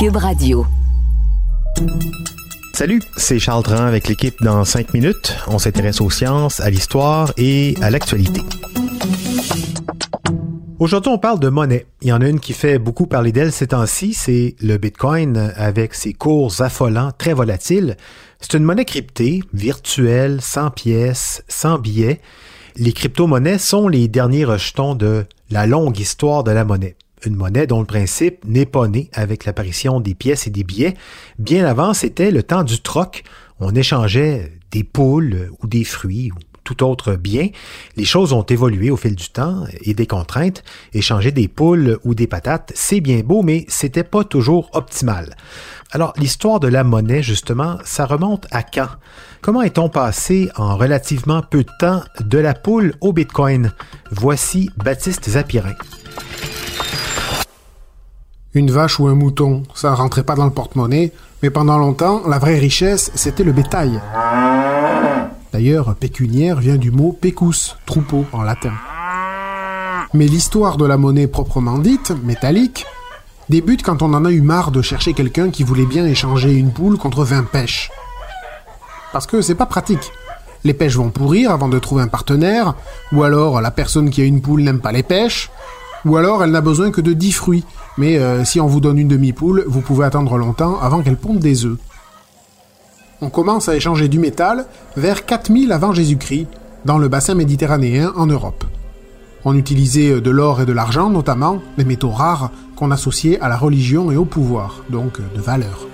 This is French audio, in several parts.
Cube Radio. Salut, c'est Charles Tran avec l'équipe dans 5 minutes. On s'intéresse aux sciences, à l'histoire et à l'actualité. Aujourd'hui, on parle de monnaie. Il y en a une qui fait beaucoup parler d'elle ces temps-ci, c'est le Bitcoin avec ses cours affolants, très volatiles. C'est une monnaie cryptée, virtuelle, sans pièces, sans billets. Les crypto-monnaies sont les derniers rejetons de la longue histoire de la monnaie. Une monnaie dont le principe n'est pas né avec l'apparition des pièces et des billets. Bien avant, c'était le temps du troc. On échangeait des poules ou des fruits ou tout autre bien. Les choses ont évolué au fil du temps et des contraintes. Échanger des poules ou des patates, c'est bien beau, mais c'était pas toujours optimal. Alors, l'histoire de la monnaie, justement, ça remonte à quand? Comment est-on passé en relativement peu de temps de la poule au Bitcoin? Voici Baptiste Zapirin. Une vache ou un mouton, ça rentrait pas dans le porte-monnaie, mais pendant longtemps, la vraie richesse, c'était le bétail. D'ailleurs, pécuniaire vient du mot pecus, troupeau en latin. Mais l'histoire de la monnaie proprement dite, métallique, débute quand on en a eu marre de chercher quelqu'un qui voulait bien échanger une poule contre 20 pêches. Parce que c'est pas pratique. Les pêches vont pourrir avant de trouver un partenaire, ou alors la personne qui a une poule n'aime pas les pêches, ou alors elle n'a besoin que de 10 fruits, mais euh, si on vous donne une demi-poule, vous pouvez attendre longtemps avant qu'elle ponde des œufs. On commence à échanger du métal vers 4000 avant Jésus-Christ, dans le bassin méditerranéen en Europe. On utilisait euh, de l'or et de l'argent notamment, des métaux rares qu'on associait à la religion et au pouvoir, donc euh, de valeur.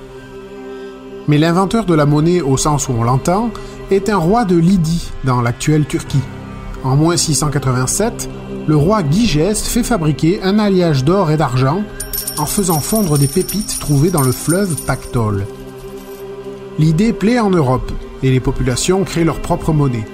Mais l'inventeur de la monnaie au sens où on l'entend est un roi de Lydie dans l'actuelle Turquie. En moins 687, le roi Gigeste fait fabriquer un alliage d'or et d'argent en faisant fondre des pépites trouvées dans le fleuve Pactole. L'idée plaît en Europe et les populations créent leur propre monnaie.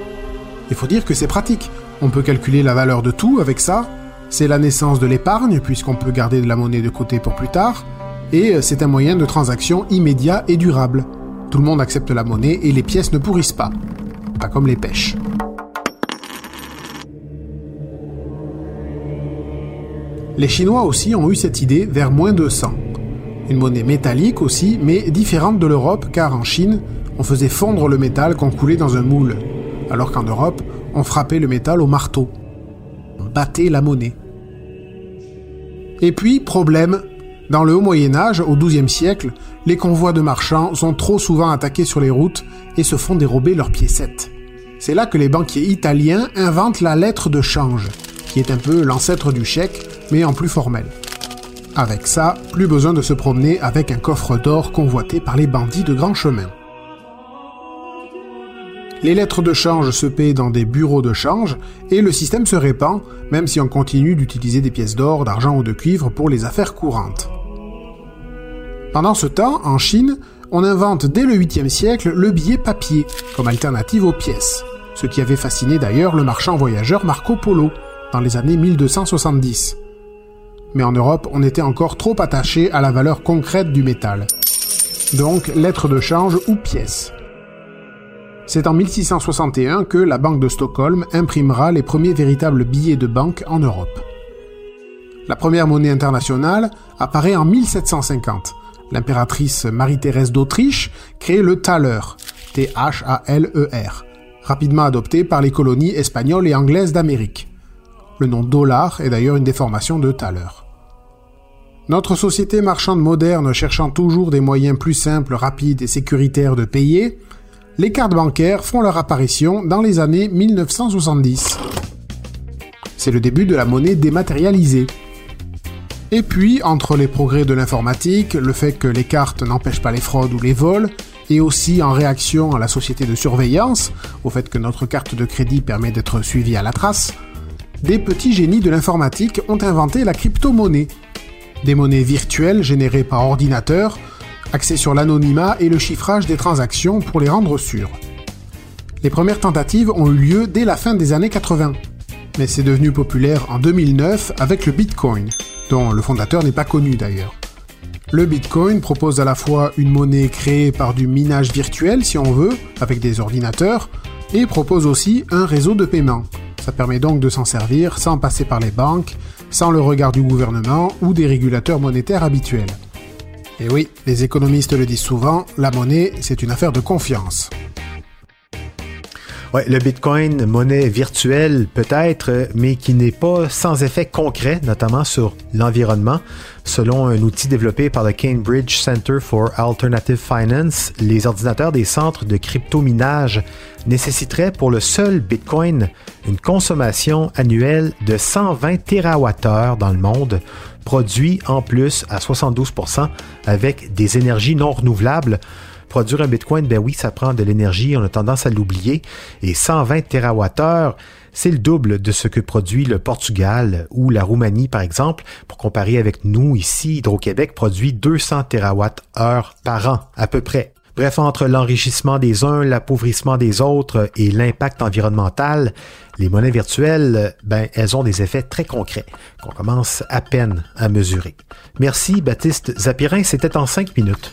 Il faut dire que c'est pratique. On peut calculer la valeur de tout avec ça. C'est la naissance de l'épargne puisqu'on peut garder de la monnaie de côté pour plus tard. Et c'est un moyen de transaction immédiat et durable. Tout le monde accepte la monnaie et les pièces ne pourrissent pas. Pas comme les pêches. Les Chinois aussi ont eu cette idée vers moins de 100. Une monnaie métallique aussi, mais différente de l'Europe car en Chine, on faisait fondre le métal qu'on coulait dans un moule, alors qu'en Europe, on frappait le métal au marteau. On battait la monnaie. Et puis, problème, dans le haut Moyen Âge, au XIIe siècle, les convois de marchands sont trop souvent attaqués sur les routes et se font dérober leurs piécettes. C'est là que les banquiers italiens inventent la lettre de change, qui est un peu l'ancêtre du chèque, mais en plus formel. Avec ça, plus besoin de se promener avec un coffre d'or convoité par les bandits de grand chemin. Les lettres de change se paient dans des bureaux de change et le système se répand, même si on continue d'utiliser des pièces d'or, d'argent ou de cuivre pour les affaires courantes. Pendant ce temps, en Chine, on invente dès le 8e siècle le billet papier comme alternative aux pièces, ce qui avait fasciné d'ailleurs le marchand voyageur Marco Polo dans les années 1270. Mais en Europe, on était encore trop attaché à la valeur concrète du métal. Donc, lettres de change ou pièces. C'est en 1661 que la Banque de Stockholm imprimera les premiers véritables billets de banque en Europe. La première monnaie internationale apparaît en 1750. L'impératrice Marie-Thérèse d'Autriche crée le Thaler, T-H-A-L-E-R, rapidement adopté par les colonies espagnoles et anglaises d'Amérique. Le nom dollar est d'ailleurs une déformation de Thaler. Notre société marchande moderne cherchant toujours des moyens plus simples, rapides et sécuritaires de payer, les cartes bancaires font leur apparition dans les années 1970. C'est le début de la monnaie dématérialisée. Et puis, entre les progrès de l'informatique, le fait que les cartes n'empêchent pas les fraudes ou les vols, et aussi en réaction à la société de surveillance, au fait que notre carte de crédit permet d'être suivie à la trace, des petits génies de l'informatique ont inventé la crypto-monnaie. Des monnaies virtuelles générées par ordinateur, axées sur l'anonymat et le chiffrage des transactions pour les rendre sûres. Les premières tentatives ont eu lieu dès la fin des années 80, mais c'est devenu populaire en 2009 avec le Bitcoin, dont le fondateur n'est pas connu d'ailleurs. Le Bitcoin propose à la fois une monnaie créée par du minage virtuel, si on veut, avec des ordinateurs, et propose aussi un réseau de paiement. Ça permet donc de s'en servir sans passer par les banques, sans le regard du gouvernement ou des régulateurs monétaires habituels. Et oui, les économistes le disent souvent, la monnaie, c'est une affaire de confiance. Ouais, le Bitcoin, monnaie virtuelle peut-être, mais qui n'est pas sans effet concret, notamment sur l'environnement. Selon un outil développé par le Cambridge Center for Alternative Finance, les ordinateurs des centres de crypto-minage nécessiteraient pour le seul Bitcoin une consommation annuelle de 120 TWh dans le monde, produit en plus à 72% avec des énergies non renouvelables produire un Bitcoin, ben oui, ça prend de l'énergie, on a tendance à l'oublier. Et 120 TWh, c'est le double de ce que produit le Portugal ou la Roumanie, par exemple. Pour comparer avec nous, ici, Hydro-Québec produit 200 TWh par an, à peu près. Bref, entre l'enrichissement des uns, l'appauvrissement des autres et l'impact environnemental, les monnaies virtuelles, ben, elles ont des effets très concrets qu'on commence à peine à mesurer. Merci, Baptiste Zapirin, c'était en cinq minutes.